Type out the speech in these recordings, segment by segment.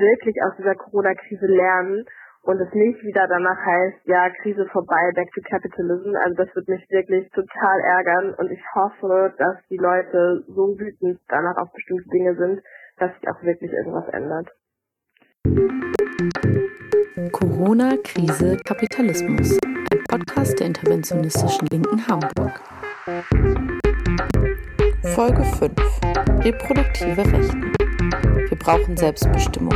wirklich aus dieser Corona-Krise lernen und es nicht wieder danach heißt, ja, Krise vorbei, back to capitalism. Also das wird mich wirklich total ärgern und ich hoffe, dass die Leute so wütend danach auf bestimmte Dinge sind, dass sich auch wirklich irgendwas ändert. Corona, Krise, Kapitalismus. Ein Podcast der interventionistischen Linken Hamburg. Folge 5. Reproduktive Rechte. Brauchen Selbstbestimmung.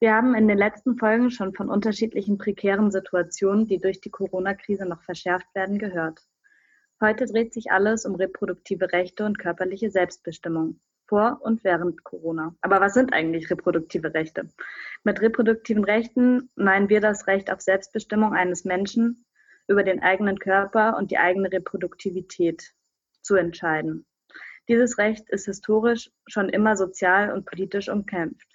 Wir haben in den letzten Folgen schon von unterschiedlichen prekären Situationen, die durch die Corona-Krise noch verschärft werden, gehört. Heute dreht sich alles um reproduktive Rechte und körperliche Selbstbestimmung vor und während Corona. Aber was sind eigentlich reproduktive Rechte? Mit reproduktiven Rechten meinen wir das Recht auf Selbstbestimmung eines Menschen über den eigenen Körper und die eigene Reproduktivität zu entscheiden. Dieses Recht ist historisch schon immer sozial und politisch umkämpft.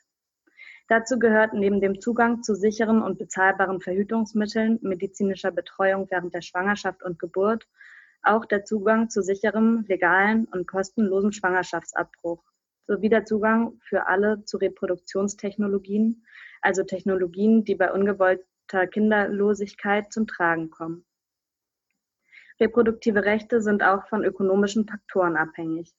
Dazu gehört neben dem Zugang zu sicheren und bezahlbaren Verhütungsmitteln, medizinischer Betreuung während der Schwangerschaft und Geburt auch der Zugang zu sicherem, legalen und kostenlosen Schwangerschaftsabbruch sowie der Zugang für alle zu Reproduktionstechnologien, also Technologien, die bei ungewollter Kinderlosigkeit zum Tragen kommen. Reproduktive Rechte sind auch von ökonomischen Faktoren abhängig.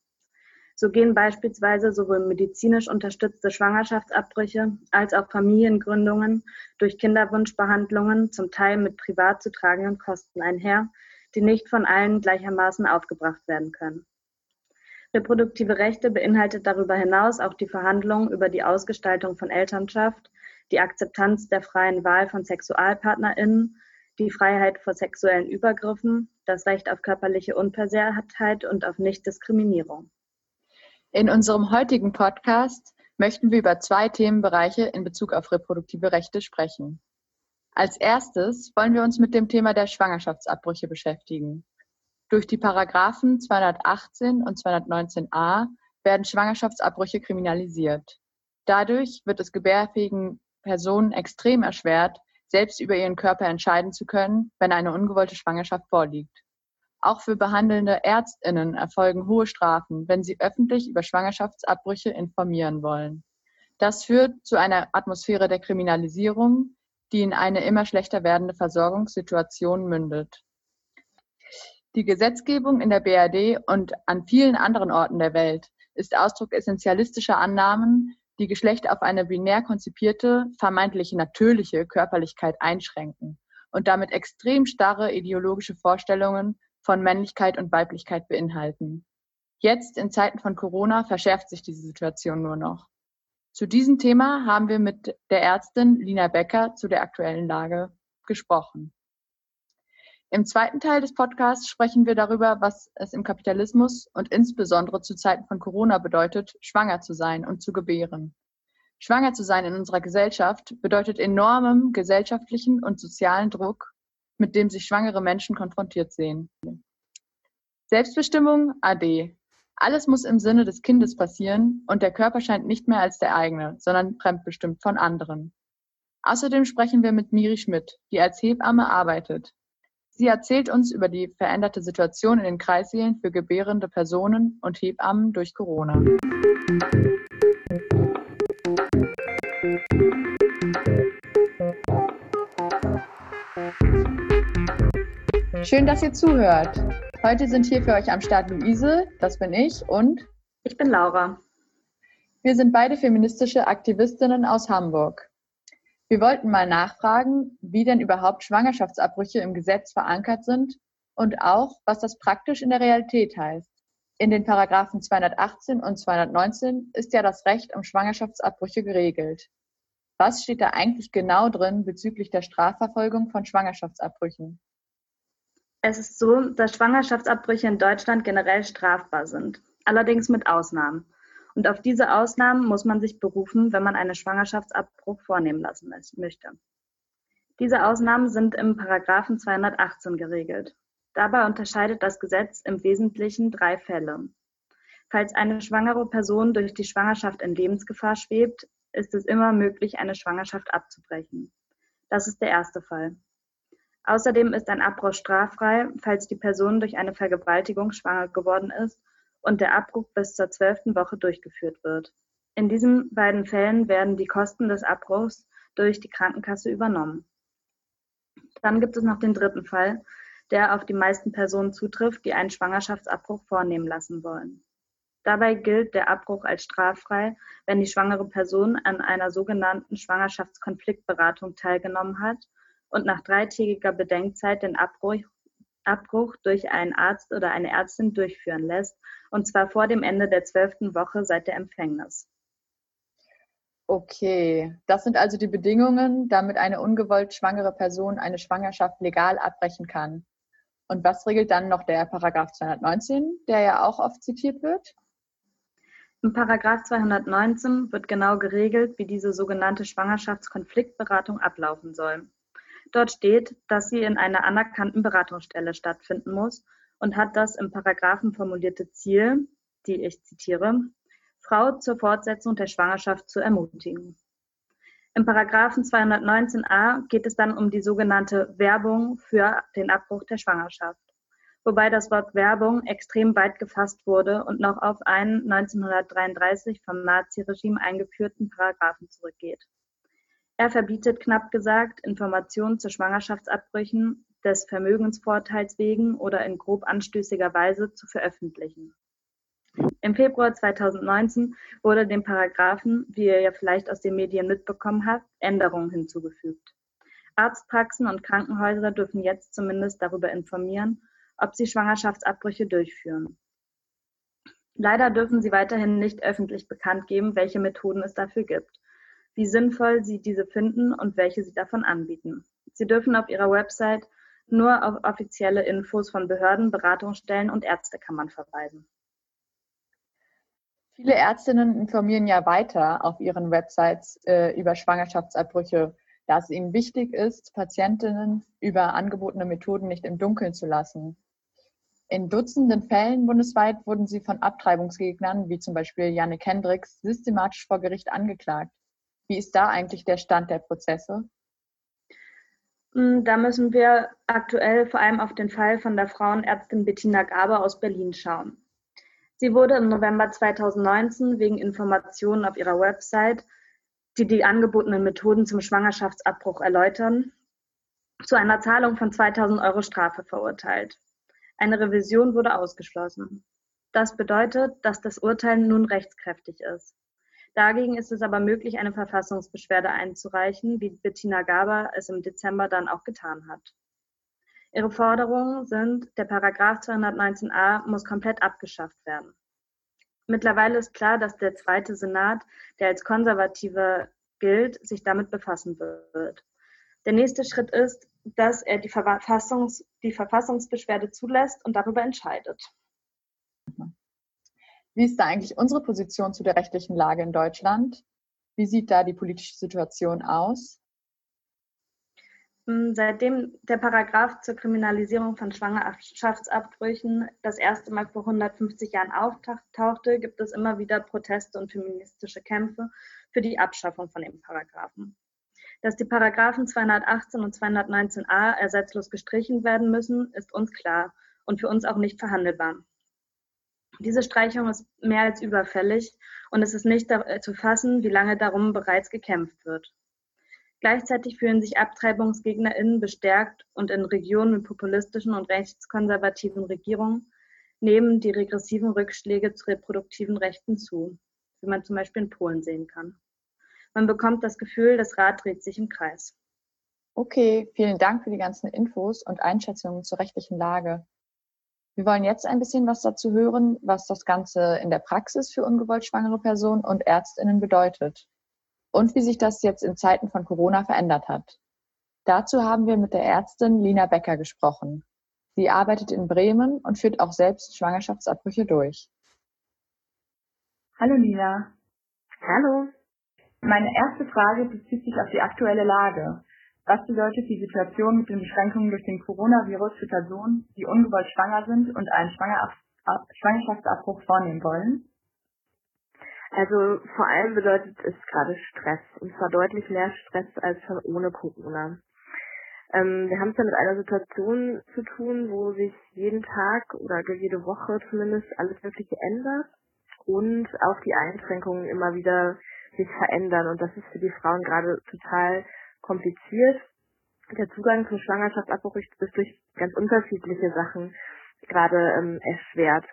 So gehen beispielsweise sowohl medizinisch unterstützte Schwangerschaftsabbrüche als auch Familiengründungen durch Kinderwunschbehandlungen zum Teil mit privat zu tragenden Kosten einher, die nicht von allen gleichermaßen aufgebracht werden können. Reproduktive Rechte beinhaltet darüber hinaus auch die Verhandlungen über die Ausgestaltung von Elternschaft, die Akzeptanz der freien Wahl von SexualpartnerInnen, die Freiheit vor sexuellen Übergriffen, das Recht auf körperliche Unversehrtheit und auf Nichtdiskriminierung. In unserem heutigen Podcast möchten wir über zwei Themenbereiche in Bezug auf reproduktive Rechte sprechen. Als erstes wollen wir uns mit dem Thema der Schwangerschaftsabbrüche beschäftigen. Durch die Paragraphen 218 und 219a werden Schwangerschaftsabbrüche kriminalisiert. Dadurch wird es gebärfähigen Personen extrem erschwert, selbst über ihren Körper entscheiden zu können, wenn eine ungewollte Schwangerschaft vorliegt. Auch für behandelnde Ärztinnen erfolgen hohe Strafen, wenn sie öffentlich über Schwangerschaftsabbrüche informieren wollen. Das führt zu einer Atmosphäre der Kriminalisierung, die in eine immer schlechter werdende Versorgungssituation mündet. Die Gesetzgebung in der BRD und an vielen anderen Orten der Welt ist Ausdruck essentialistischer Annahmen, die Geschlecht auf eine binär konzipierte, vermeintlich natürliche Körperlichkeit einschränken und damit extrem starre ideologische Vorstellungen von Männlichkeit und Weiblichkeit beinhalten. Jetzt in Zeiten von Corona verschärft sich diese Situation nur noch. Zu diesem Thema haben wir mit der Ärztin Lina Becker zu der aktuellen Lage gesprochen. Im zweiten Teil des Podcasts sprechen wir darüber, was es im Kapitalismus und insbesondere zu Zeiten von Corona bedeutet, schwanger zu sein und zu gebären. Schwanger zu sein in unserer Gesellschaft bedeutet enormem gesellschaftlichen und sozialen Druck mit dem sich schwangere Menschen konfrontiert sehen. Selbstbestimmung AD. Alles muss im Sinne des Kindes passieren und der Körper scheint nicht mehr als der eigene, sondern fremdbestimmt von anderen. Außerdem sprechen wir mit Miri Schmidt, die als Hebamme arbeitet. Sie erzählt uns über die veränderte Situation in den Kreissälen für gebärende Personen und Hebammen durch Corona. Schön, dass ihr zuhört. Heute sind hier für euch am Start Luise, das bin ich, und ich bin Laura. Wir sind beide feministische Aktivistinnen aus Hamburg. Wir wollten mal nachfragen, wie denn überhaupt Schwangerschaftsabbrüche im Gesetz verankert sind und auch, was das praktisch in der Realität heißt. In den Paragraphen 218 und 219 ist ja das Recht um Schwangerschaftsabbrüche geregelt. Was steht da eigentlich genau drin bezüglich der Strafverfolgung von Schwangerschaftsabbrüchen? Es ist so, dass Schwangerschaftsabbrüche in Deutschland generell strafbar sind, allerdings mit Ausnahmen. Und auf diese Ausnahmen muss man sich berufen, wenn man einen Schwangerschaftsabbruch vornehmen lassen möchte. Diese Ausnahmen sind im Paragraphen 218 geregelt. Dabei unterscheidet das Gesetz im Wesentlichen drei Fälle. Falls eine schwangere Person durch die Schwangerschaft in Lebensgefahr schwebt, ist es immer möglich, eine Schwangerschaft abzubrechen. Das ist der erste Fall. Außerdem ist ein Abbruch straffrei, falls die Person durch eine Vergewaltigung schwanger geworden ist und der Abbruch bis zur zwölften Woche durchgeführt wird. In diesen beiden Fällen werden die Kosten des Abbruchs durch die Krankenkasse übernommen. Dann gibt es noch den dritten Fall, der auf die meisten Personen zutrifft, die einen Schwangerschaftsabbruch vornehmen lassen wollen. Dabei gilt der Abbruch als straffrei, wenn die schwangere Person an einer sogenannten Schwangerschaftskonfliktberatung teilgenommen hat und nach dreitägiger Bedenkzeit den Abbruch, Abbruch durch einen Arzt oder eine Ärztin durchführen lässt, und zwar vor dem Ende der zwölften Woche seit der Empfängnis. Okay, das sind also die Bedingungen, damit eine ungewollt schwangere Person eine Schwangerschaft legal abbrechen kann. Und was regelt dann noch der Paragraph 219, der ja auch oft zitiert wird? Im Paragraph 219 wird genau geregelt, wie diese sogenannte Schwangerschaftskonfliktberatung ablaufen soll. Dort steht, dass sie in einer anerkannten Beratungsstelle stattfinden muss und hat das im Paragraphen formulierte Ziel, die ich zitiere, Frau zur Fortsetzung der Schwangerschaft zu ermutigen. Im Paragraphen 219a geht es dann um die sogenannte Werbung für den Abbruch der Schwangerschaft wobei das Wort Werbung extrem weit gefasst wurde und noch auf einen 1933 vom Naziregime eingeführten Paragraphen zurückgeht. Er verbietet knapp gesagt, Informationen zu Schwangerschaftsabbrüchen des Vermögensvorteils wegen oder in grob anstößiger Weise zu veröffentlichen. Im Februar 2019 wurde dem Paragraphen, wie ihr ja vielleicht aus den Medien mitbekommen habt, Änderungen hinzugefügt. Arztpraxen und Krankenhäuser dürfen jetzt zumindest darüber informieren, ob sie Schwangerschaftsabbrüche durchführen. Leider dürfen sie weiterhin nicht öffentlich bekannt geben, welche Methoden es dafür gibt, wie sinnvoll sie diese finden und welche sie davon anbieten. Sie dürfen auf ihrer Website nur auf offizielle Infos von Behörden, Beratungsstellen und Ärztekammern verweisen. Viele Ärztinnen informieren ja weiter auf ihren Websites äh, über Schwangerschaftsabbrüche da es ihnen wichtig ist, Patientinnen über angebotene Methoden nicht im Dunkeln zu lassen. In Dutzenden Fällen bundesweit wurden sie von Abtreibungsgegnern, wie zum Beispiel Jannik Hendricks, systematisch vor Gericht angeklagt. Wie ist da eigentlich der Stand der Prozesse? Hm, da müssen wir aktuell vor allem auf den Fall von der Frauenärztin Bettina Gaber aus Berlin schauen. Sie wurde im November 2019 wegen Informationen auf ihrer Website die die angebotenen Methoden zum Schwangerschaftsabbruch erläutern, zu einer Zahlung von 2000 Euro Strafe verurteilt. Eine Revision wurde ausgeschlossen. Das bedeutet, dass das Urteil nun rechtskräftig ist. Dagegen ist es aber möglich, eine Verfassungsbeschwerde einzureichen, wie Bettina Gaber es im Dezember dann auch getan hat. Ihre Forderungen sind, der Paragraph 219a muss komplett abgeschafft werden. Mittlerweile ist klar, dass der zweite Senat, der als konservativer gilt, sich damit befassen wird. Der nächste Schritt ist, dass er die, Verfassungs-, die Verfassungsbeschwerde zulässt und darüber entscheidet. Wie ist da eigentlich unsere Position zu der rechtlichen Lage in Deutschland? Wie sieht da die politische Situation aus? Hm, seitdem der Paragraph zur Kriminalisierung von Schwangerschaftsabbrüchen das erste Mal vor 150 Jahren auftauchte, gibt es immer wieder Proteste und feministische Kämpfe für die Abschaffung von dem Paragraphen. Dass die Paragraphen 218 und 219a ersatzlos gestrichen werden müssen, ist uns klar und für uns auch nicht verhandelbar. Diese Streichung ist mehr als überfällig und es ist nicht zu fassen, wie lange darum bereits gekämpft wird. Gleichzeitig fühlen sich AbtreibungsgegnerInnen bestärkt und in Regionen mit populistischen und rechtskonservativen Regierungen nehmen die regressiven Rückschläge zu reproduktiven Rechten zu, wie man zum Beispiel in Polen sehen kann. Man bekommt das Gefühl, das Rad dreht sich im Kreis. Okay, vielen Dank für die ganzen Infos und Einschätzungen zur rechtlichen Lage. Wir wollen jetzt ein bisschen was dazu hören, was das Ganze in der Praxis für ungewollt schwangere Personen und Ärztinnen bedeutet und wie sich das jetzt in Zeiten von Corona verändert hat. Dazu haben wir mit der Ärztin Lina Becker gesprochen. Sie arbeitet in Bremen und führt auch selbst Schwangerschaftsabbrüche durch. Hallo Lina. Hallo. Meine erste Frage bezieht sich auf die aktuelle Lage. Was bedeutet die Situation mit den Beschränkungen durch den Coronavirus für Personen, die ungewollt schwanger sind und einen Schwangerschaftsabbruch vornehmen wollen? Also vor allem bedeutet es gerade Stress und zwar deutlich mehr Stress als schon ohne Corona. Ähm, wir haben es ja mit einer Situation zu tun, wo sich jeden Tag oder jede Woche zumindest alles Mögliche ändert und auch die Einschränkungen immer wieder sich verändern. Und das ist für die Frauen gerade total kompliziert. Der Zugang zum Schwangerschaftsabbruch ist durch ganz unterschiedliche Sachen gerade ähm, erschwert.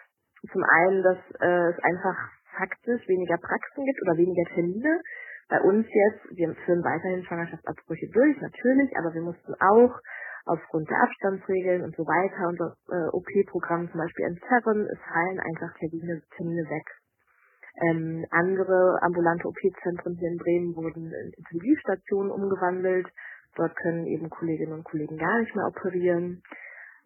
Zum einen, dass äh, es einfach faktisch weniger Praxen gibt oder weniger Termine bei uns jetzt, wir führen weiterhin Schwangerschaftsabbrüche durch, natürlich, aber wir mussten auch aufgrund der Abstandsregeln und so weiter unser äh, OP-Programm zum Beispiel entzerren. Es fallen einfach Termine, Termine weg. Ähm, andere ambulante OP-Zentren hier in Bremen wurden in Intensivstationen umgewandelt. Dort können eben Kolleginnen und Kollegen gar nicht mehr operieren.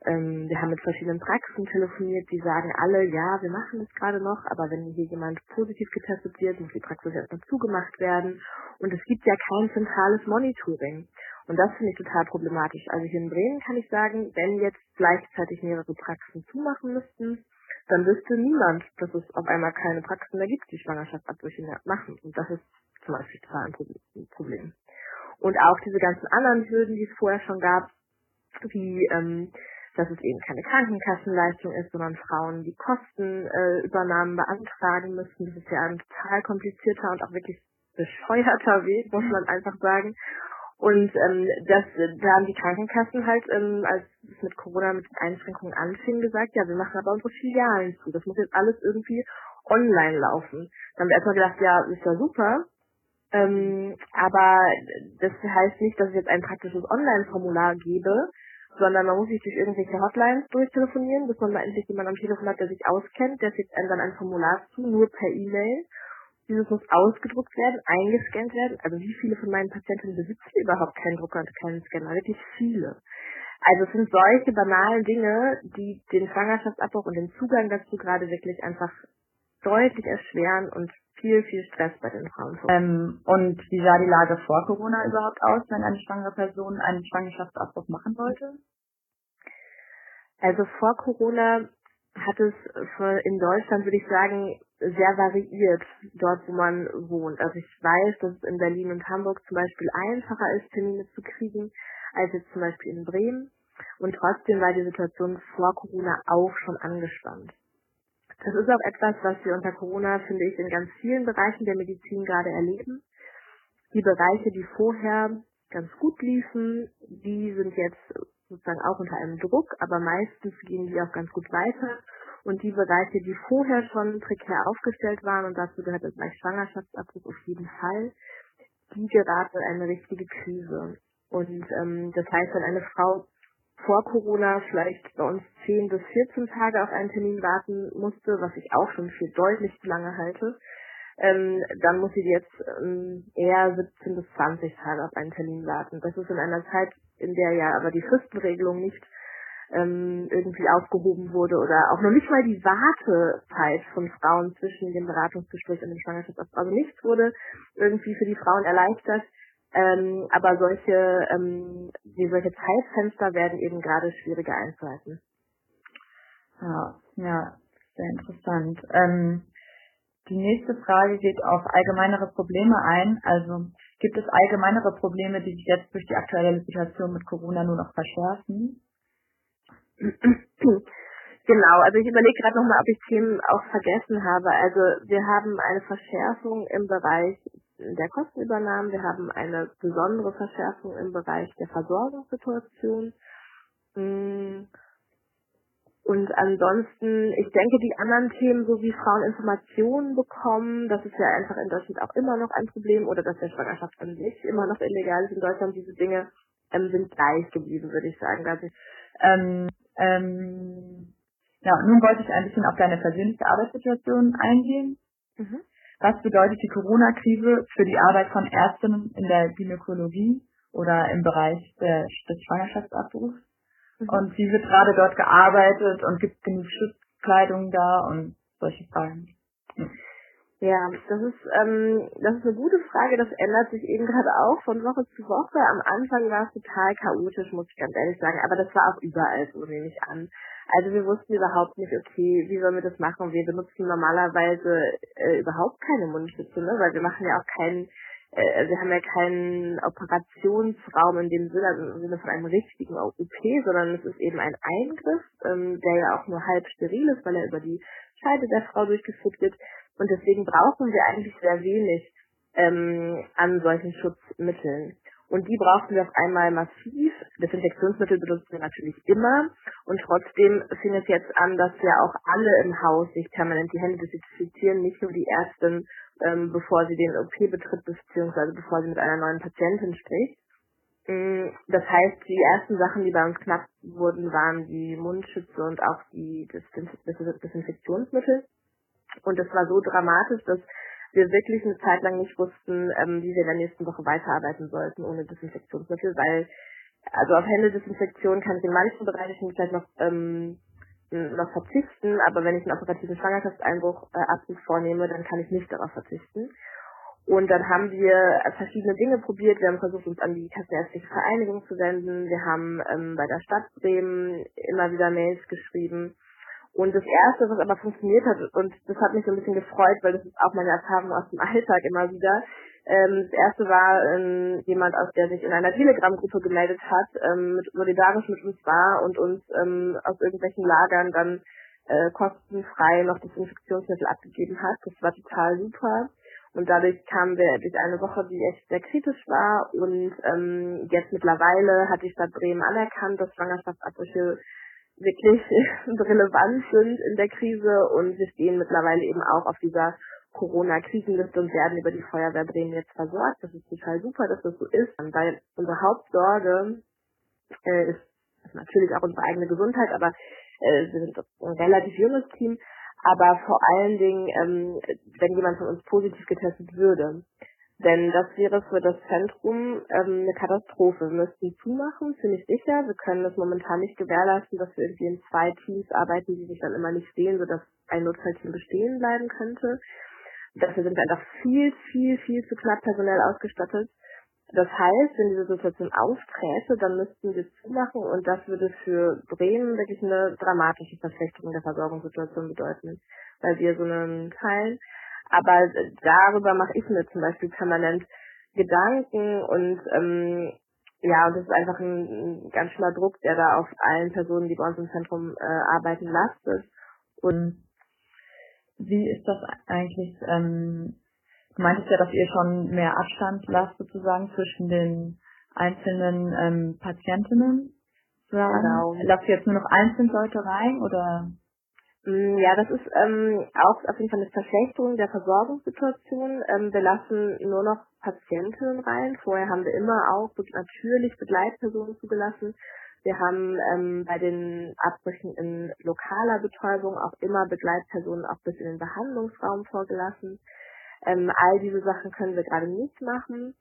Ähm, wir haben mit verschiedenen Praxen telefoniert, die sagen alle, ja, wir machen das gerade noch, aber wenn hier jemand positiv getestet wird, muss die Praxis erstmal zugemacht werden. Und es gibt ja kein zentrales Monitoring. Und das finde ich total problematisch. Also hier in Bremen kann ich sagen, wenn jetzt gleichzeitig mehrere Praxen zumachen müssten, dann wüsste niemand, dass es auf einmal keine Praxen mehr gibt, die Schwangerschaftsabbrüche mehr machen. Und das ist zum Beispiel total ein Problem. Und auch diese ganzen anderen Hürden, die es vorher schon gab, wie ähm, dass es eben keine Krankenkassenleistung ist, sondern Frauen die Kostenübernahmen äh, beantragen müssen. Das ist ja ein total komplizierter und auch wirklich bescheuerter Weg, muss man einfach sagen. Und ähm, das, da haben die Krankenkassen halt, ähm, als es mit Corona mit Einschränkungen anfing, gesagt, ja, wir machen aber unsere Filialen zu. Das muss jetzt alles irgendwie online laufen. Dann haben wir erstmal gedacht, ja, ist ja super. Ähm, aber das heißt nicht, dass es jetzt ein praktisches Online-Formular gebe, sondern man muss sich durch irgendwelche Hotlines durchtelefonieren, bis man mal endlich jemanden am Telefon hat, der sich auskennt, der schickt einem dann ein Formular zu, nur per E-Mail. Dieses muss ausgedruckt werden, eingescannt werden. Also wie viele von meinen Patientinnen besitzen überhaupt keinen Drucker und keinen Scanner? Wirklich viele. Also es sind solche banalen Dinge, die den Schwangerschaftsabbruch und den Zugang dazu gerade wirklich einfach deutlich erschweren und viel, viel Stress bei den Frauen. Ähm, und wie sah die Lage vor Corona überhaupt aus, wenn eine schwangere Person einen Schwangerschaftsabbruch machen wollte? Also vor Corona hat es in Deutschland, würde ich sagen, sehr variiert, dort wo man wohnt. Also ich weiß, dass es in Berlin und Hamburg zum Beispiel einfacher ist, Termine zu kriegen, als jetzt zum Beispiel in Bremen. Und trotzdem war die Situation vor Corona auch schon angespannt. Das ist auch etwas, was wir unter Corona, finde ich, in ganz vielen Bereichen der Medizin gerade erleben. Die Bereiche, die vorher ganz gut liefen, die sind jetzt sozusagen auch unter einem Druck, aber meistens gehen die auch ganz gut weiter. Und die Bereiche, die vorher schon prekär aufgestellt waren, und dazu gehört der Bereich Schwangerschaftsabbruch auf jeden Fall, die geraten in eine richtige Krise. Und ähm, das heißt, wenn eine Frau vor Corona vielleicht bei uns 10 bis 14 Tage auf einen Termin warten musste, was ich auch schon für deutlich zu lange halte, ähm, dann muss sie jetzt ähm, eher 17 bis 20 Tage auf einen Termin warten. Das ist in einer Zeit, in der ja aber die Fristenregelung nicht ähm, irgendwie aufgehoben wurde oder auch noch nicht mal die Wartezeit von Frauen zwischen dem Beratungsgespräch und dem Schwangerschaftsabbruch, also nichts wurde irgendwie für die Frauen erleichtert. Ähm, aber solche, ähm, die, solche Zeitfenster werden eben gerade schwieriger einzuhalten. Ja, ja, sehr interessant. Ähm, die nächste Frage geht auf allgemeinere Probleme ein. Also gibt es allgemeinere Probleme, die sich jetzt durch die aktuelle Situation mit Corona nur noch verschärfen? Genau, also ich überlege gerade nochmal, ob ich Themen auch vergessen habe. Also wir haben eine Verschärfung im Bereich der Kostenübernahmen. Wir haben eine besondere Verschärfung im Bereich der Versorgungssituation. Mm. Und ansonsten, ich denke, die anderen Themen, so wie Frauen Informationen bekommen, das ist ja einfach in Deutschland auch immer noch ein Problem, oder dass der Schwangerschaft an sich immer noch illegal ist in Deutschland, diese Dinge ähm, sind gleich geblieben, würde ich sagen. Also, ähm, ähm, ja, nun wollte ich ein bisschen auf deine persönliche Arbeitssituation eingehen. Mhm. Was bedeutet die Corona-Krise für die Arbeit von Ärztinnen in der Gynäkologie oder im Bereich der, des Schwangerschaftsabbruchs? Mhm. Und wie wird gerade dort gearbeitet und gibt es genug Schutzkleidung da und solche Fragen? Mhm. Ja, das ist, ähm, das ist eine gute Frage. Das ändert sich eben gerade auch von Woche zu Woche. Am Anfang war es total chaotisch, muss ich ganz ehrlich sagen. Aber das war auch überall so, nehme ich an. Also wir wussten überhaupt nicht, okay, wie sollen wir das machen? Wir benutzen normalerweise äh, überhaupt keine Mundschütze, ne? weil wir machen ja auch keinen äh, wir haben ja keinen Operationsraum in dem Sinne, also im Sinne von einem richtigen OP, sondern es ist eben ein Eingriff, ähm, der ja auch nur halb steril ist, weil er über die Scheide der Frau durchgeführt wird. Und deswegen brauchen wir eigentlich sehr wenig ähm, an solchen Schutzmitteln. Und die brauchten wir auf einmal massiv. Desinfektionsmittel benutzen wir natürlich immer. Und trotzdem fing es jetzt an, dass ja auch alle im Haus sich permanent die Hände desinfizieren, nicht nur die Ärztin, ähm, bevor sie den OP betritt, beziehungsweise bevor sie mit einer neuen Patientin spricht. Mm, das heißt, die ersten Sachen, die bei uns knapp wurden, waren die Mundschütze und auch die Desinfektionsmittel. Und das war so dramatisch, dass wir wirklich eine Zeit lang nicht wussten, ähm, wie wir in der nächsten Woche weiterarbeiten sollten ohne Desinfektionsmittel, weil also auf Händedesinfektion kann ich in manchen Bereichen vielleicht noch ähm, noch verzichten, aber wenn ich einen operativen Schwangerschaftseinbruch äh, Abruf vornehme, dann kann ich nicht darauf verzichten. Und dann haben wir verschiedene Dinge probiert. Wir haben versucht, uns an die Kassenärztliche Vereinigung zu wenden. Wir haben ähm, bei der Stadt Bremen immer wieder Mails geschrieben. Und das Erste, was aber funktioniert hat, und das hat mich so ein bisschen gefreut, weil das ist auch meine Erfahrung aus dem Alltag immer wieder. Ähm, das Erste war ähm, jemand, aus der sich in einer Telegram-Gruppe gemeldet hat, ähm, mit, solidarisch mit uns war und uns ähm, aus irgendwelchen Lagern dann äh, kostenfrei noch Desinfektionsmittel abgegeben hat. Das war total super. Und dadurch kamen wir durch eine Woche, die echt sehr kritisch war. Und ähm, jetzt mittlerweile hat die Stadt Bremen anerkannt, dass Schwangerschaftsabbrüche wirklich relevant sind in der Krise und wir stehen mittlerweile eben auch auf dieser Corona-Krisenliste und werden über die Feuerwehr Bremen jetzt versorgt. Das ist total super, dass das so ist, weil unsere Hauptsorge äh, ist, natürlich auch unsere eigene Gesundheit, aber äh, wir sind ein relativ junges Team, aber vor allen Dingen, ähm, wenn jemand von uns positiv getestet würde, denn das wäre für das Zentrum ähm, eine Katastrophe. Wir müssten zumachen, ziemlich sicher. Wir können das momentan nicht gewährleisten, dass wir irgendwie in zwei Teams arbeiten, die sich dann immer nicht sehen, sodass ein Notfallteam bestehen bleiben könnte. Dafür sind wir einfach viel, viel, viel zu knapp personell ausgestattet. Das heißt, wenn diese Situation aufträte, dann müssten wir zumachen und das würde für Bremen wirklich eine dramatische Verschlechterung der Versorgungssituation bedeuten, weil wir so einen Teil aber darüber mache ich mir zum Beispiel permanent Gedanken und ähm, ja, und das ist einfach ein, ein ganz schöner Druck, der da auf allen Personen, die bei uns im Zentrum äh, arbeiten, lastet. Und wie ist das eigentlich? Ähm, du meintest ja, dass ihr schon mehr Abstand lasst sozusagen zwischen den einzelnen ähm, Patientinnen. Genau. Lasst ihr jetzt nur noch einzelne Leute rein oder? Mm, ja, das ist ähm, auch auf jeden Fall eine Verschlechterung der Versorgungssituation. Ähm, wir lassen nur noch Patientinnen rein. Vorher haben wir immer auch natürlich Begleitpersonen zugelassen. Wir haben ähm, bei den Abbrüchen in lokaler Betäubung auch immer Begleitpersonen auch bis in den Behandlungsraum vorgelassen. Ähm, all diese Sachen können wir gerade nicht machen.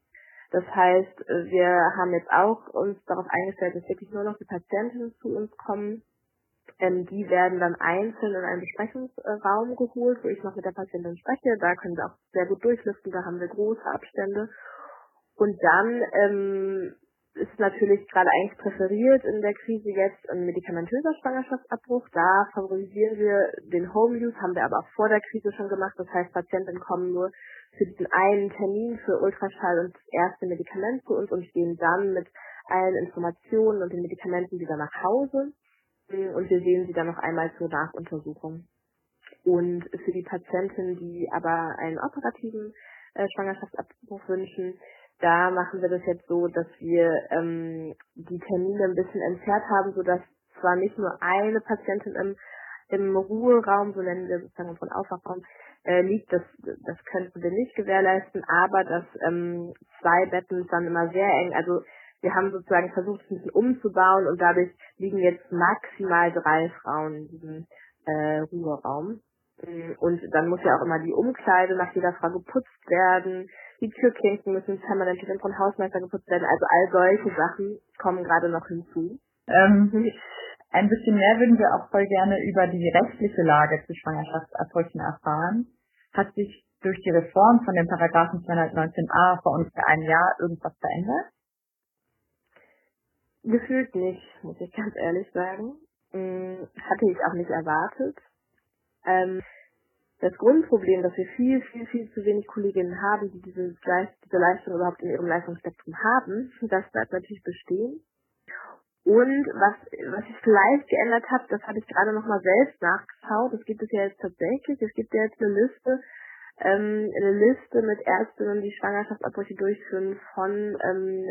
Das heißt, wir haben jetzt auch uns darauf eingestellt, dass wirklich nur noch die Patientinnen zu uns kommen ähm, die werden dann einzeln in einen Besprechungsraum geholt, wo ich noch mit der Patientin spreche. Da können wir auch sehr gut durchlüften, da haben wir große Abstände. Und dann ähm, ist natürlich gerade eigentlich präferiert in der Krise jetzt ein medikamentöser Schwangerschaftsabbruch. Da favorisieren wir den Home Use, haben wir aber auch vor der Krise schon gemacht. Das heißt, Patienten kommen nur für diesen einen Termin für Ultraschall und das erste Medikament zu uns und stehen dann mit allen Informationen und den Medikamenten wieder nach Hause und wir sehen sie dann noch einmal zur Nachuntersuchung. Und für die Patienten, die aber einen operativen äh, Schwangerschaftsabbruch wünschen, da machen wir das jetzt so, dass wir ähm, die Termine ein bisschen entzerrt haben, sodass zwar nicht nur eine Patientin im, im Ruheraum, so nennen wir sozusagen unseren Aufwachraum, äh, liegt, das, das könnten wir nicht gewährleisten, aber dass ähm, zwei Betten dann immer sehr eng, also wir haben sozusagen versucht, es ein bisschen umzubauen und dadurch liegen jetzt maximal drei Frauen in diesem äh, Ruheraum. Und dann muss ja auch immer die Umkleide nach jeder Frau geputzt werden. Die Türklinken müssen permanent von vom Hausmeister geputzt werden. Also all solche Sachen kommen gerade noch hinzu. Ähm, ein bisschen mehr würden wir auch voll gerne über die rechtliche Lage zu Schwangerschaftsabbrüchen erfahren. Hat sich durch die Reform von dem Paragraphen 219a vor ungefähr einem Jahr irgendwas verändert? Gefühlt nicht, muss ich ganz ehrlich sagen. Hm, hatte ich auch nicht erwartet. Ähm, das Grundproblem, dass wir viel, viel, viel zu wenig Kolleginnen haben, die diese, diese Leistung überhaupt in ihrem Leistungsspektrum haben, das bleibt natürlich bestehen. Und was, was ich vielleicht geändert habe, das habe ich gerade nochmal selbst nachgeschaut. Das gibt es ja jetzt tatsächlich. Es gibt ja jetzt eine Liste, ähm, eine Liste mit Ärztinnen, die Schwangerschaftsabbrüche durchführen von ähm,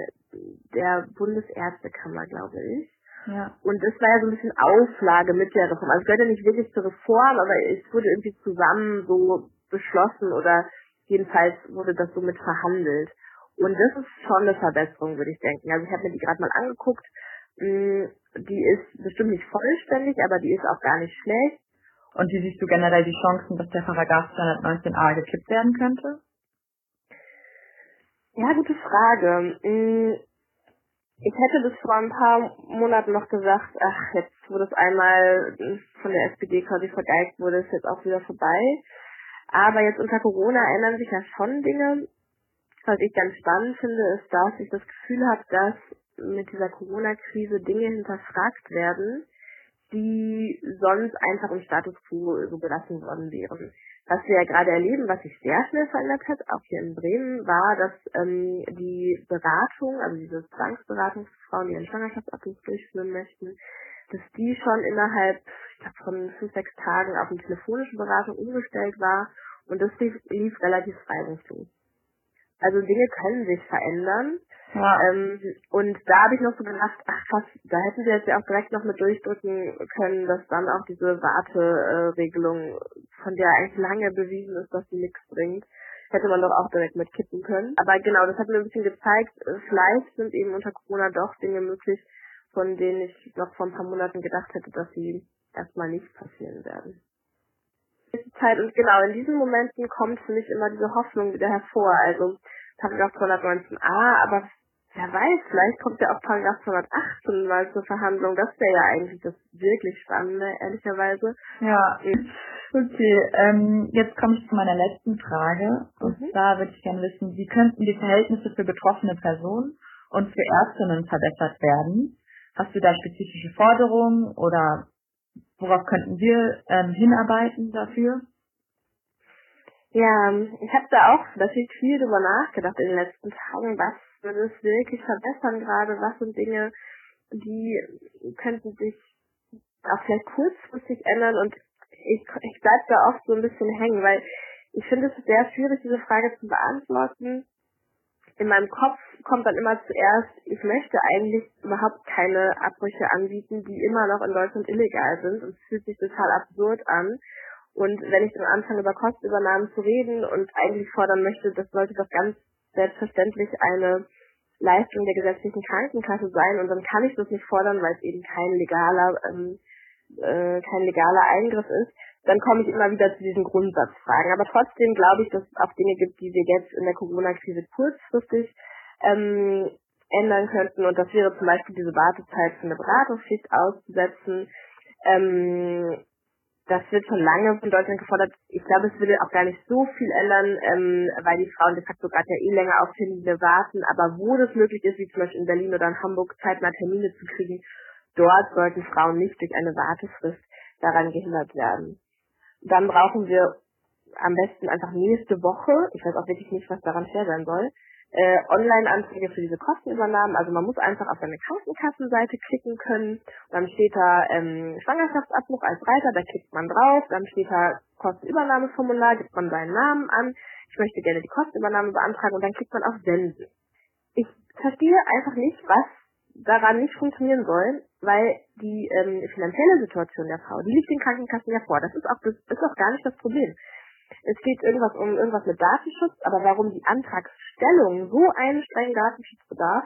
der Bundesärztekammer, glaube ich. Ja. Und das war ja so ein bisschen Auflage mit der Reform. Also es gehört ja nicht wirklich zur Reform, aber es wurde irgendwie zusammen so beschlossen oder jedenfalls wurde das so mit verhandelt. Und das ist schon eine Verbesserung, würde ich denken. Also ich habe mir die gerade mal angeguckt. Mm, die ist bestimmt nicht vollständig, aber die ist auch gar nicht schlecht. Und wie siehst du generell die Chancen, dass der Paragraph 219a gekippt werden könnte? Ja, gute Frage. Mm, ich hätte bis vor ein paar Monaten noch gesagt, ach, jetzt wo das einmal von der SPD quasi vergeigt wurde, ist jetzt auch wieder vorbei. Aber jetzt unter Corona ändern sich ja schon Dinge. Was ich ganz spannend finde, ist, dass ich das Gefühl habe, dass mit dieser Corona-Krise Dinge hinterfragt werden, die sonst einfach im Status quo so belassen worden wären. Was wir ja gerade erleben, was sich sehr schnell verändert hat, auch hier in Bremen, war, dass ähm, die Beratung, also diese Zwangsberatungsfrauen, die einen Schwangerschaftsabbruch durchführen möchten, dass die schon innerhalb ich glaub, von fünf, sechs Tagen auf eine telefonische Beratung umgestellt war und das lief, lief relativ reibungslos. Also Dinge können sich verändern. Ja. Ähm, und da habe ich noch so gedacht, ach krass, da hätten sie jetzt ja auch direkt noch mit durchdrücken können, dass dann auch diese Warteregelung, von der eigentlich lange bewiesen ist, dass sie nichts bringt, hätte man doch auch direkt mit kippen können. Aber genau, das hat mir ein bisschen gezeigt, vielleicht sind eben unter Corona doch Dinge möglich, von denen ich noch vor ein paar Monaten gedacht hätte, dass sie erstmal nicht passieren werden. Zeit und genau in diesen Momenten kommt für mich immer diese Hoffnung wieder hervor. Also Paragraph 219a, aber wer weiß, vielleicht kommt ja auch Paragraph 218 mal zur Verhandlung. Das wäre ja eigentlich das wirklich Spannende, ehrlicherweise. Ja. Okay, ähm, jetzt komme ich zu meiner letzten Frage. Und mhm. zwar würde ich gerne wissen, wie könnten die Verhältnisse für betroffene Personen und für Ärztinnen verbessert werden? Hast du da spezifische Forderungen oder worauf könnten wir ähm, hinarbeiten dafür? Ja, ich habe da auch natürlich viel drüber nachgedacht in den letzten Tagen, was würde es wirklich verbessern gerade, was sind Dinge, die könnten sich auch vielleicht kurzfristig ändern und ich, ich bleib da oft so ein bisschen hängen, weil ich finde es sehr schwierig, diese Frage zu beantworten. In meinem Kopf kommt dann immer zuerst, ich möchte eigentlich überhaupt keine Abbrüche anbieten, die immer noch in Deutschland illegal sind und es fühlt sich total absurd an. Und wenn ich dann anfange, über Kostenübernahmen zu reden und eigentlich fordern möchte, das sollte doch ganz selbstverständlich eine Leistung der gesetzlichen Krankenkasse sein und dann kann ich das nicht fordern, weil es eben kein legaler, ähm, äh, kein legaler Eingriff ist, dann komme ich immer wieder zu diesen Grundsatzfragen. Aber trotzdem glaube ich, dass es auch Dinge gibt, die wir jetzt in der Corona-Krise kurzfristig ähm, ändern könnten und das wäre zum Beispiel diese Wartezeit für eine Beratungsschicht auszusetzen. Ähm, das wird schon lange von Deutschland gefordert. Ich glaube, es würde auch gar nicht so viel ändern, ähm, weil die Frauen de facto gerade ja eh länger auf Termine warten. Aber wo das möglich ist, wie zum Beispiel in Berlin oder in Hamburg, zeitnah Termine zu kriegen, dort sollten Frauen nicht durch eine Wartefrist daran gehindert werden. Dann brauchen wir am besten einfach nächste Woche, ich weiß auch wirklich nicht, was daran fair sein soll, äh, Online-Anträge für diese Kostenübernahmen. Also man muss einfach auf seine Krankenkassenseite klicken können. Dann steht da ähm, Schwangerschaftsabbruch als Reiter, da klickt man drauf. Dann steht da Kostenübernahmeformular, gibt man seinen Namen an. Ich möchte gerne die Kostenübernahme beantragen und dann klickt man auf Senden. Ich verstehe einfach nicht, was daran nicht funktionieren soll, weil die ähm, finanzielle Situation der Frau, die liegt den Krankenkassen ja vor. Das ist auch das ist auch gar nicht das Problem. Es geht irgendwas um irgendwas mit Datenschutz, aber warum die Antragsstellung so einen strengen Datenschutz bedarf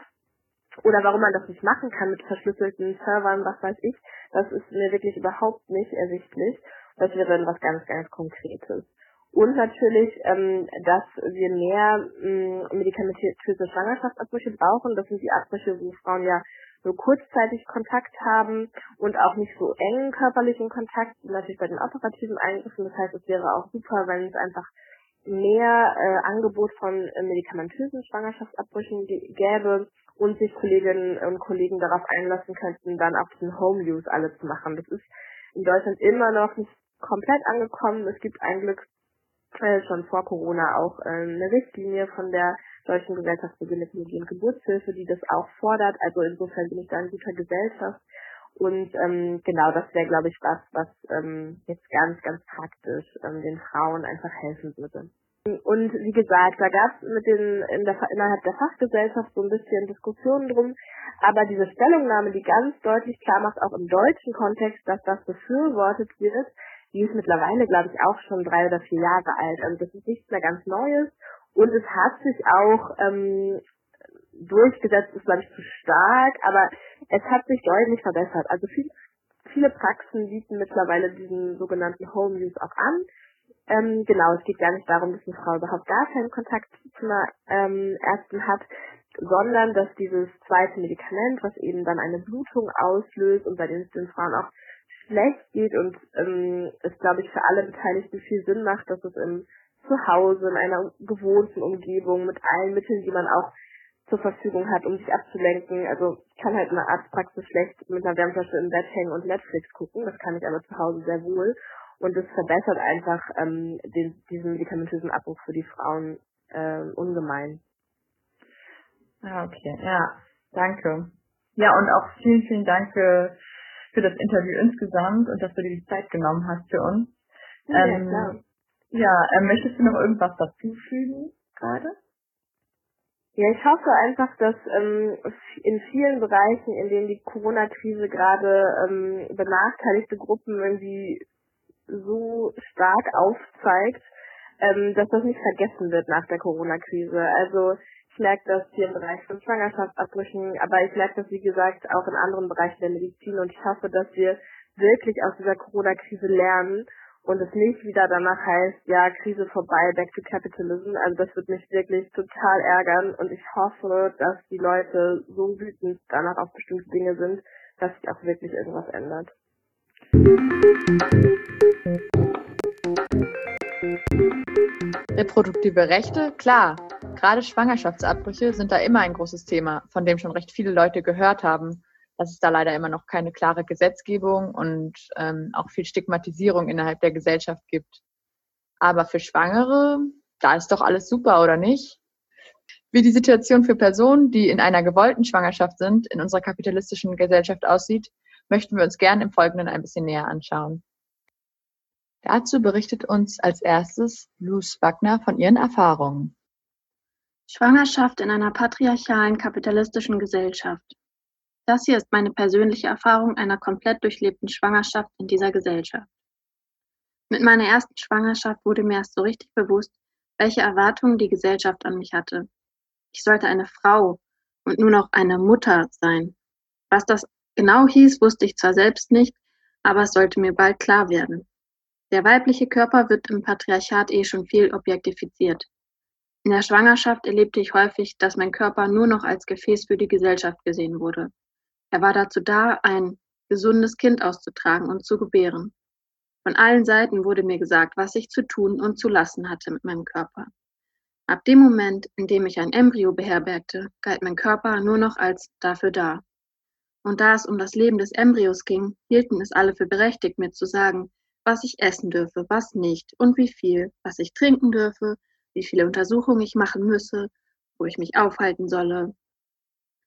oder warum man das nicht machen kann mit verschlüsselten Servern, was weiß ich, das ist mir wirklich überhaupt nicht ersichtlich. Das wäre dann was ganz, ganz Konkretes. Und natürlich, ähm, dass wir mehr ähm, medikamentöse Schwangerschaftsabbrüche brauchen. Das sind die Abbrüche, wo Frauen ja nur kurzzeitig Kontakt haben und auch nicht so engen körperlichen Kontakt, natürlich bei den operativen Eingriffen. Das heißt, es wäre auch super, wenn es einfach mehr äh, Angebot von äh, medikamentösen Schwangerschaftsabbrüchen gäbe und sich Kolleginnen und Kollegen darauf einlassen könnten, dann auch diesen Home Use alle zu machen. Das ist in Deutschland immer noch nicht komplett angekommen. Es gibt ein Glück äh, schon vor Corona auch äh, eine Richtlinie von der Deutschen Gesellschaft für Gynäkologie und Geburtshilfe, die das auch fordert. Also insofern bin ich da in guter Gesellschaft. Und ähm, genau, das wäre, glaube ich, was, was ähm, jetzt ganz, ganz praktisch ähm, den Frauen einfach helfen würde. Und wie gesagt, da gab es mit den in der, innerhalb der Fachgesellschaft so ein bisschen Diskussionen drum, aber diese Stellungnahme, die ganz deutlich klar macht, auch im deutschen Kontext, dass das befürwortet wird, die ist mittlerweile, glaube ich, auch schon drei oder vier Jahre alt. Also das ist nichts mehr ganz Neues. Und es hat sich auch ähm, durchgesetzt, ist glaube ich zu stark, aber es hat sich deutlich verbessert. Also viel, viele Praxen bieten mittlerweile diesen sogenannten Home Use auch an. Ähm, genau, es geht gar nicht darum, dass eine Frau überhaupt gar keinen Kontakt zu einer ähm, Ärztin hat, sondern dass dieses zweite Medikament, was eben dann eine Blutung auslöst und bei den, Frauen auch schlecht geht und ähm, es, glaube ich, für alle Beteiligten viel Sinn macht, dass es im Zuhause, in einer gewohnten Umgebung, mit allen Mitteln, die man auch zur Verfügung hat, um sich abzulenken. Also ich kann halt in der Arztpraxis schlecht mit einer Wärmflasche im Bett hängen und Netflix gucken. Das kann ich aber zu Hause sehr wohl. Und das verbessert einfach ähm, den, diesen medikamentösen Abbruch für die Frauen äh, ungemein. Ah, okay. Ja, danke. Ja, und auch vielen, vielen Dank für, für das Interview insgesamt und dass du dir die Zeit genommen hast für uns. Ja, ähm, klar. Ja, äh, möchtest du noch irgendwas dazufügen gerade? Ja, ich hoffe einfach, dass ähm, in vielen Bereichen, in denen die Corona-Krise gerade ähm, benachteiligte Gruppen irgendwie so stark aufzeigt, ähm, dass das nicht vergessen wird nach der Corona-Krise. Also ich merke das hier im Bereich von Schwangerschaftsabbrüchen, aber ich merke das, wie gesagt, auch in anderen Bereichen der Medizin und ich hoffe, dass wir wirklich aus dieser Corona-Krise lernen und es nicht wieder danach heißt, ja, Krise vorbei, back to capitalism. Also das wird mich wirklich total ärgern und ich hoffe, dass die Leute so wütend danach auf bestimmte Dinge sind, dass sich auch wirklich irgendwas ändert. Reproduktive Rechte, klar. Gerade Schwangerschaftsabbrüche sind da immer ein großes Thema, von dem schon recht viele Leute gehört haben dass es da leider immer noch keine klare Gesetzgebung und ähm, auch viel Stigmatisierung innerhalb der Gesellschaft gibt. Aber für Schwangere, da ist doch alles super, oder nicht? Wie die Situation für Personen, die in einer gewollten Schwangerschaft sind, in unserer kapitalistischen Gesellschaft aussieht, möchten wir uns gern im Folgenden ein bisschen näher anschauen. Dazu berichtet uns als erstes Luz Wagner von ihren Erfahrungen. Schwangerschaft in einer patriarchalen kapitalistischen Gesellschaft. Das hier ist meine persönliche Erfahrung einer komplett durchlebten Schwangerschaft in dieser Gesellschaft. Mit meiner ersten Schwangerschaft wurde mir erst so richtig bewusst, welche Erwartungen die Gesellschaft an mich hatte. Ich sollte eine Frau und nur noch eine Mutter sein. Was das genau hieß, wusste ich zwar selbst nicht, aber es sollte mir bald klar werden. Der weibliche Körper wird im Patriarchat eh schon viel objektifiziert. In der Schwangerschaft erlebte ich häufig, dass mein Körper nur noch als Gefäß für die Gesellschaft gesehen wurde. Er war dazu da, ein gesundes Kind auszutragen und zu gebären. Von allen Seiten wurde mir gesagt, was ich zu tun und zu lassen hatte mit meinem Körper. Ab dem Moment, in dem ich ein Embryo beherbergte, galt mein Körper nur noch als dafür da. Und da es um das Leben des Embryos ging, hielten es alle für berechtigt, mir zu sagen, was ich essen dürfe, was nicht und wie viel, was ich trinken dürfe, wie viele Untersuchungen ich machen müsse, wo ich mich aufhalten solle,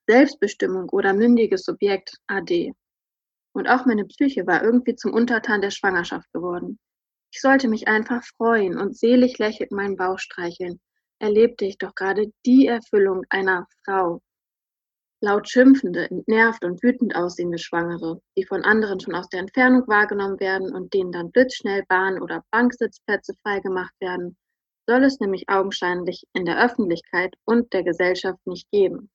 Selbstbestimmung oder mündiges Subjekt AD. Und auch meine Psyche war irgendwie zum Untertan der Schwangerschaft geworden. Ich sollte mich einfach freuen und selig lächelnd meinen Bauch streicheln. Erlebte ich doch gerade die Erfüllung einer Frau. Laut schimpfende, entnervt und wütend aussehende Schwangere, die von anderen schon aus der Entfernung wahrgenommen werden und denen dann blitzschnell Bahn- oder Banksitzplätze freigemacht werden, soll es nämlich augenscheinlich in der Öffentlichkeit und der Gesellschaft nicht geben.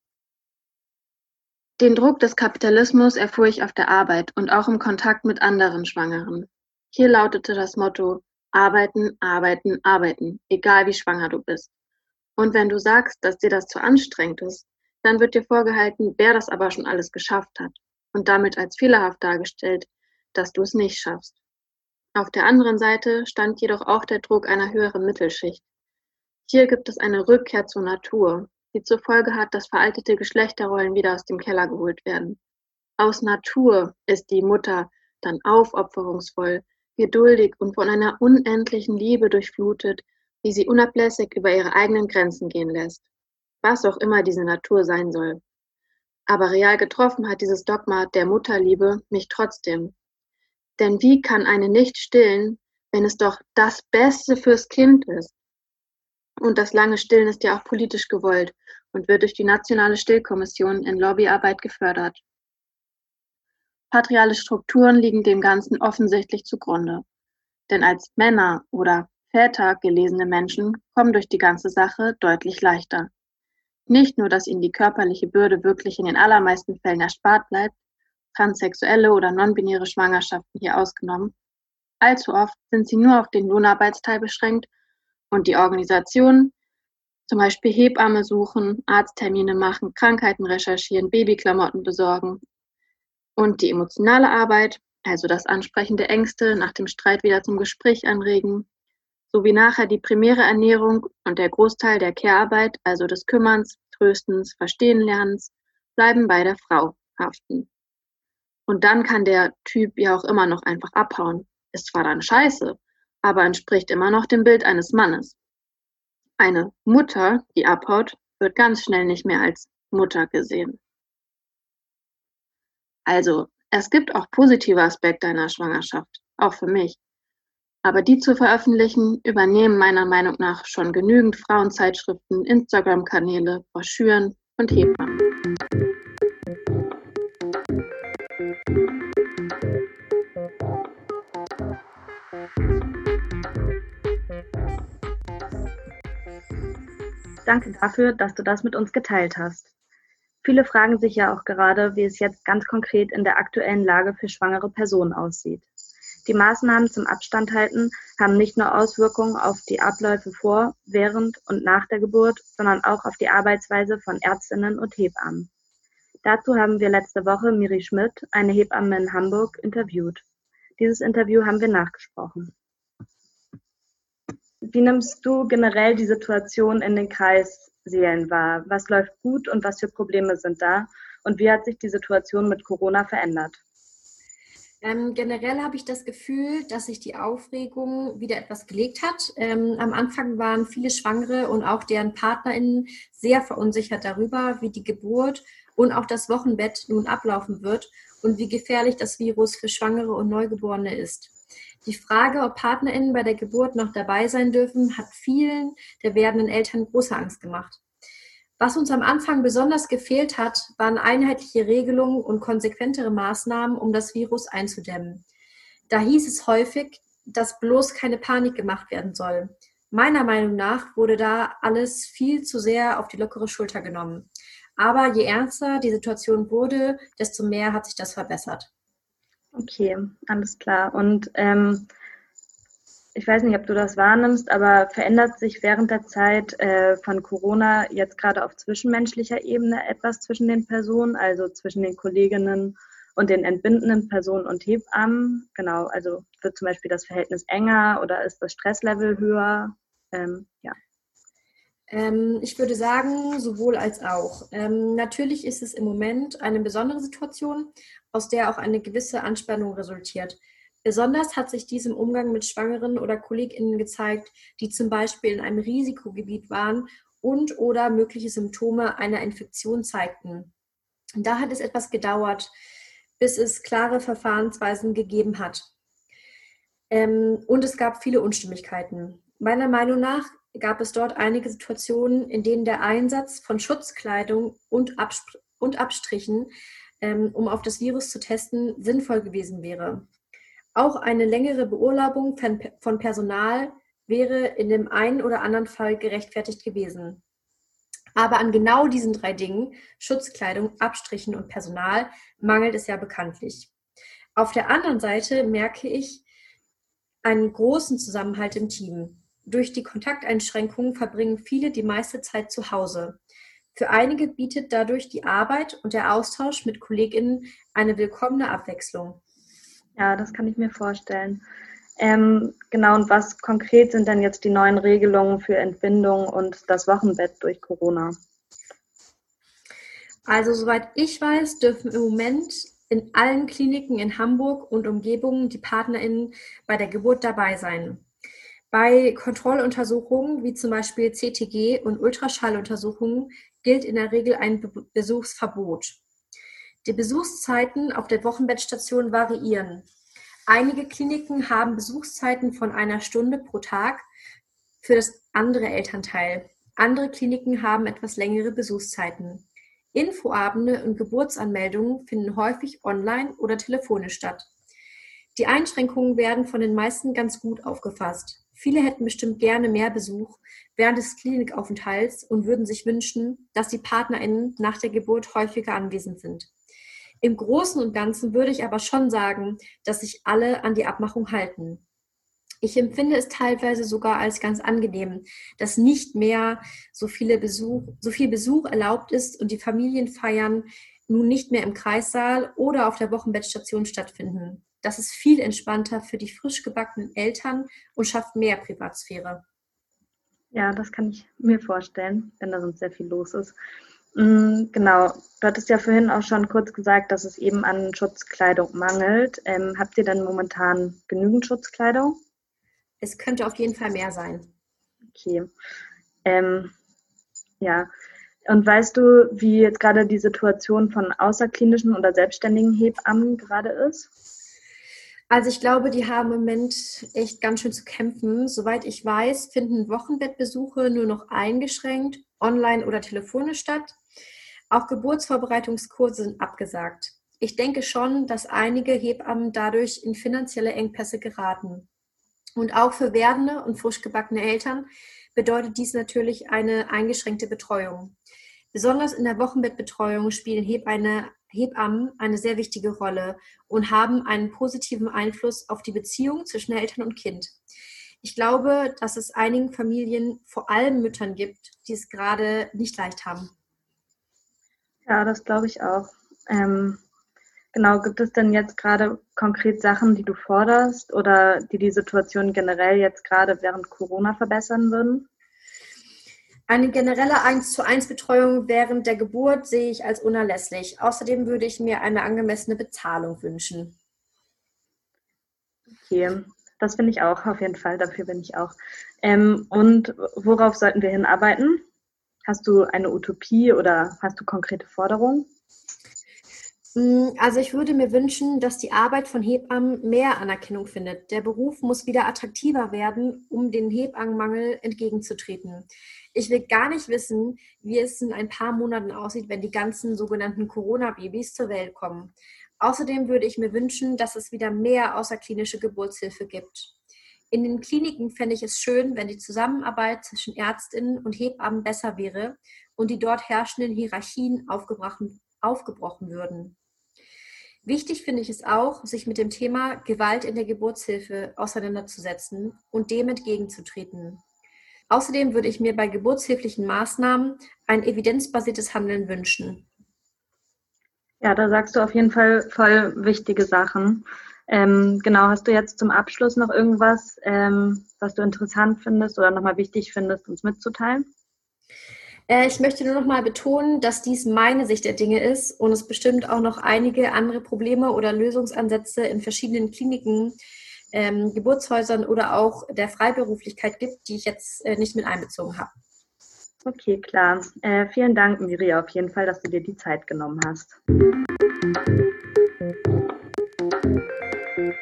Den Druck des Kapitalismus erfuhr ich auf der Arbeit und auch im Kontakt mit anderen Schwangeren. Hier lautete das Motto Arbeiten, arbeiten, arbeiten, egal wie schwanger du bist. Und wenn du sagst, dass dir das zu anstrengend ist, dann wird dir vorgehalten, wer das aber schon alles geschafft hat und damit als fehlerhaft dargestellt, dass du es nicht schaffst. Auf der anderen Seite stand jedoch auch der Druck einer höheren Mittelschicht. Hier gibt es eine Rückkehr zur Natur, die zur Folge hat, dass veraltete Geschlechterrollen wieder aus dem Keller geholt werden. Aus Natur ist die Mutter dann aufopferungsvoll, geduldig und von einer unendlichen Liebe durchflutet, die sie unablässig über ihre eigenen Grenzen gehen lässt. Was auch immer diese Natur sein soll. Aber real getroffen hat dieses Dogma der Mutterliebe mich trotzdem. Denn wie kann eine nicht stillen, wenn es doch das Beste fürs Kind ist? Und das lange Stillen ist ja auch politisch gewollt und wird durch die Nationale Stillkommission in Lobbyarbeit gefördert. Patriale Strukturen liegen dem Ganzen offensichtlich zugrunde. Denn als Männer oder Väter gelesene Menschen kommen durch die ganze Sache deutlich leichter. Nicht nur, dass ihnen die körperliche Bürde wirklich in den allermeisten Fällen erspart bleibt, transsexuelle oder non-binäre Schwangerschaften hier ausgenommen, allzu oft sind sie nur auf den Lohnarbeitsteil beschränkt und die Organisationen, zum Beispiel Hebamme suchen, Arzttermine machen, Krankheiten recherchieren, Babyklamotten besorgen. Und die emotionale Arbeit, also das Ansprechen der Ängste, nach dem Streit wieder zum Gespräch anregen, sowie nachher die primäre Ernährung und der Großteil der Care-Arbeit, also des Kümmerns, Tröstens, Verstehenlernens, bleiben bei der Frau haften. Und dann kann der Typ ja auch immer noch einfach abhauen. Ist zwar dann scheiße, aber entspricht immer noch dem Bild eines Mannes. Eine Mutter, die abhaut, wird ganz schnell nicht mehr als Mutter gesehen. Also, es gibt auch positive Aspekte einer Schwangerschaft, auch für mich. Aber die zu veröffentlichen, übernehmen meiner Meinung nach schon genügend Frauenzeitschriften, Instagram-Kanäle, Broschüren und Hebammen. Danke dafür, dass du das mit uns geteilt hast. Viele fragen sich ja auch gerade, wie es jetzt ganz konkret in der aktuellen Lage für schwangere Personen aussieht. Die Maßnahmen zum Abstand halten haben nicht nur Auswirkungen auf die Abläufe vor, während und nach der Geburt, sondern auch auf die Arbeitsweise von Ärztinnen und Hebammen. Dazu haben wir letzte Woche Miri Schmidt, eine Hebamme in Hamburg, interviewt. Dieses Interview haben wir nachgesprochen. Wie nimmst du generell die Situation in den Kreisseelen wahr? Was läuft gut und was für Probleme sind da? Und wie hat sich die Situation mit Corona verändert? Ähm, generell habe ich das Gefühl, dass sich die Aufregung wieder etwas gelegt hat. Ähm, am Anfang waren viele Schwangere und auch deren PartnerInnen sehr verunsichert darüber, wie die Geburt und auch das Wochenbett nun ablaufen wird und wie gefährlich das Virus für Schwangere und Neugeborene ist. Die Frage, ob PartnerInnen bei der Geburt noch dabei sein dürfen, hat vielen der werdenden Eltern große Angst gemacht. Was uns am Anfang besonders gefehlt hat, waren einheitliche Regelungen und konsequentere Maßnahmen, um das Virus einzudämmen. Da hieß es häufig, dass bloß keine Panik gemacht werden soll. Meiner Meinung nach wurde da alles viel zu sehr auf die lockere Schulter genommen. Aber je ernster die Situation wurde, desto mehr hat sich das verbessert. Okay, alles klar. Und ähm, ich weiß nicht, ob du das wahrnimmst, aber verändert sich während der Zeit äh, von Corona jetzt gerade auf zwischenmenschlicher Ebene etwas zwischen den Personen, also zwischen den Kolleginnen und den entbindenden Personen und Hebammen? Genau, also wird zum Beispiel das Verhältnis enger oder ist das Stresslevel höher? Ähm, ja. Ähm, ich würde sagen, sowohl als auch. Ähm, natürlich ist es im Moment eine besondere Situation, aus der auch eine gewisse Anspannung resultiert. Besonders hat sich dies im Umgang mit Schwangeren oder KollegInnen gezeigt, die zum Beispiel in einem Risikogebiet waren und oder mögliche Symptome einer Infektion zeigten. Da hat es etwas gedauert, bis es klare Verfahrensweisen gegeben hat. Ähm, und es gab viele Unstimmigkeiten. Meiner Meinung nach gab es dort einige Situationen, in denen der Einsatz von Schutzkleidung und, Absp und Abstrichen, ähm, um auf das Virus zu testen, sinnvoll gewesen wäre. Auch eine längere Beurlaubung von Personal wäre in dem einen oder anderen Fall gerechtfertigt gewesen. Aber an genau diesen drei Dingen, Schutzkleidung, Abstrichen und Personal, mangelt es ja bekanntlich. Auf der anderen Seite merke ich einen großen Zusammenhalt im Team. Durch die Kontakteinschränkungen verbringen viele die meiste Zeit zu Hause. Für einige bietet dadurch die Arbeit und der Austausch mit Kolleginnen eine willkommene Abwechslung. Ja, das kann ich mir vorstellen. Ähm, genau, und was konkret sind denn jetzt die neuen Regelungen für Entbindung und das Wochenbett durch Corona? Also, soweit ich weiß, dürfen im Moment in allen Kliniken in Hamburg und Umgebung die PartnerInnen bei der Geburt dabei sein. Bei Kontrolluntersuchungen wie zum Beispiel CTG und Ultraschalluntersuchungen gilt in der Regel ein Besuchsverbot. Die Besuchszeiten auf der Wochenbettstation variieren. Einige Kliniken haben Besuchszeiten von einer Stunde pro Tag für das andere Elternteil. Andere Kliniken haben etwas längere Besuchszeiten. Infoabende und Geburtsanmeldungen finden häufig online oder telefonisch statt. Die Einschränkungen werden von den meisten ganz gut aufgefasst. Viele hätten bestimmt gerne mehr Besuch während des Klinikaufenthalts und würden sich wünschen, dass die PartnerInnen nach der Geburt häufiger anwesend sind. Im Großen und Ganzen würde ich aber schon sagen, dass sich alle an die Abmachung halten. Ich empfinde es teilweise sogar als ganz angenehm, dass nicht mehr so, viele Besuch, so viel Besuch erlaubt ist und die Familienfeiern nun nicht mehr im Kreissaal oder auf der Wochenbettstation stattfinden. Das ist viel entspannter für die frisch gebackenen Eltern und schafft mehr Privatsphäre. Ja, das kann ich mir vorstellen, wenn da sonst sehr viel los ist. Mm, genau, du hattest ja vorhin auch schon kurz gesagt, dass es eben an Schutzkleidung mangelt. Ähm, habt ihr denn momentan genügend Schutzkleidung? Es könnte auf jeden Fall mehr sein. Okay. Ähm, ja. Und weißt du, wie jetzt gerade die Situation von außerklinischen oder selbstständigen Hebammen gerade ist? Also ich glaube, die haben im Moment echt ganz schön zu kämpfen. Soweit ich weiß, finden Wochenbettbesuche nur noch eingeschränkt, online oder telefonisch statt. Auch Geburtsvorbereitungskurse sind abgesagt. Ich denke schon, dass einige Hebammen dadurch in finanzielle Engpässe geraten. Und auch für werdende und frisch gebackene Eltern bedeutet dies natürlich eine eingeschränkte Betreuung. Besonders in der Wochenbettbetreuung spielen Hebammen eine sehr wichtige Rolle und haben einen positiven Einfluss auf die Beziehung zwischen Eltern und Kind. Ich glaube, dass es einigen Familien, vor allem Müttern gibt, die es gerade nicht leicht haben. Ja, das glaube ich auch. Ähm, genau, gibt es denn jetzt gerade konkret Sachen, die du forderst oder die die Situation generell jetzt gerade während Corona verbessern würden? Eine generelle 1 zu 1 Betreuung während der Geburt sehe ich als unerlässlich. Außerdem würde ich mir eine angemessene Bezahlung wünschen. Okay, das finde ich auch auf jeden Fall. Dafür bin ich auch. Ähm, und worauf sollten wir hinarbeiten? Hast du eine Utopie oder hast du konkrete Forderungen? Mm, also ich würde mir wünschen, dass die Arbeit von Hebammen mehr Anerkennung findet. Der Beruf muss wieder attraktiver werden, um den Hebammenmangel entgegenzutreten. Ich will gar nicht wissen, wie es in ein paar Monaten aussieht, wenn die ganzen sogenannten Corona-Babys zur Welt kommen. Außerdem würde ich mir wünschen, dass es wieder mehr außerklinische Geburtshilfe gibt. In den Kliniken fände ich es schön, wenn die Zusammenarbeit zwischen Ärztinnen und Hebammen besser wäre und die dort herrschenden Hierarchien aufgebrochen, würden. Wichtig finde ich es auch, sich mit dem Thema Gewalt in der Geburtshilfe auseinanderzusetzen und dem entgegenzutreten. Außerdem würde ich mir bei geburtshilflichen Maßnahmen ein evidenzbasiertes Handeln wünschen. Ja, da sagst du auf jeden Fall voll wichtige Sachen. Ähm, genau, hast du jetzt zum Abschluss noch irgendwas, ähm, was du interessant findest oder nochmal wichtig findest, uns mitzuteilen? Äh, ich möchte nur nochmal betonen, dass dies meine Sicht der Dinge ist und es bestimmt auch noch einige andere Probleme oder Lösungsansätze in verschiedenen Kliniken, ähm, Geburtshäusern oder auch der Freiberuflichkeit gibt, die ich jetzt äh, nicht mit einbezogen habe. Okay, klar. Äh, vielen Dank, Miri, auf jeden Fall, dass du dir die Zeit genommen hast. Im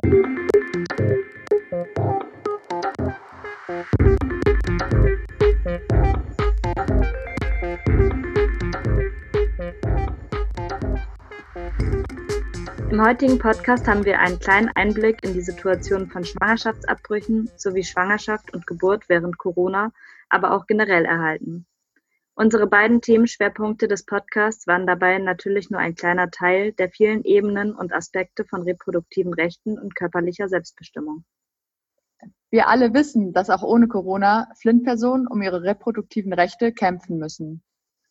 heutigen Podcast haben wir einen kleinen Einblick in die Situation von Schwangerschaftsabbrüchen sowie Schwangerschaft und Geburt während Corona, aber auch generell erhalten. Unsere beiden Themenschwerpunkte des Podcasts waren dabei natürlich nur ein kleiner Teil der vielen Ebenen und Aspekte von reproduktiven Rechten und körperlicher Selbstbestimmung. Wir alle wissen, dass auch ohne Corona Flint-Personen um ihre reproduktiven Rechte kämpfen müssen.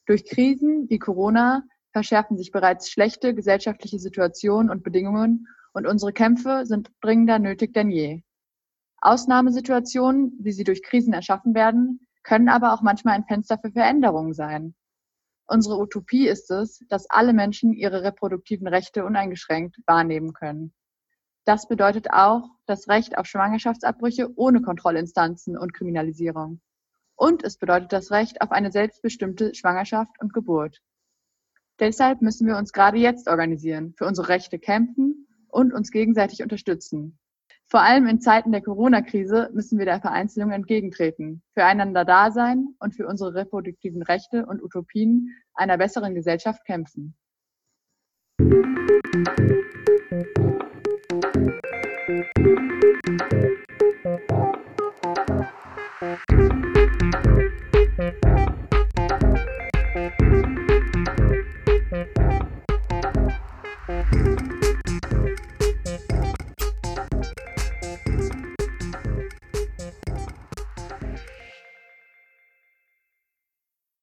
Durch Krisen wie Corona verschärfen sich bereits schlechte gesellschaftliche Situationen und Bedingungen und unsere Kämpfe sind dringender nötig denn je. Ausnahmesituationen, wie sie durch Krisen erschaffen werden, können aber auch manchmal ein Fenster für Veränderungen sein. Unsere Utopie ist es, dass alle Menschen ihre reproduktiven Rechte uneingeschränkt wahrnehmen können. Das bedeutet auch das Recht auf Schwangerschaftsabbrüche ohne Kontrollinstanzen und Kriminalisierung. Und es bedeutet das Recht auf eine selbstbestimmte Schwangerschaft und Geburt. Deshalb müssen wir uns gerade jetzt organisieren, für unsere Rechte kämpfen und uns gegenseitig unterstützen. Vor allem in Zeiten der Corona-Krise müssen wir der Vereinzelung entgegentreten, füreinander da sein und für unsere reproduktiven Rechte und Utopien einer besseren Gesellschaft kämpfen. Musik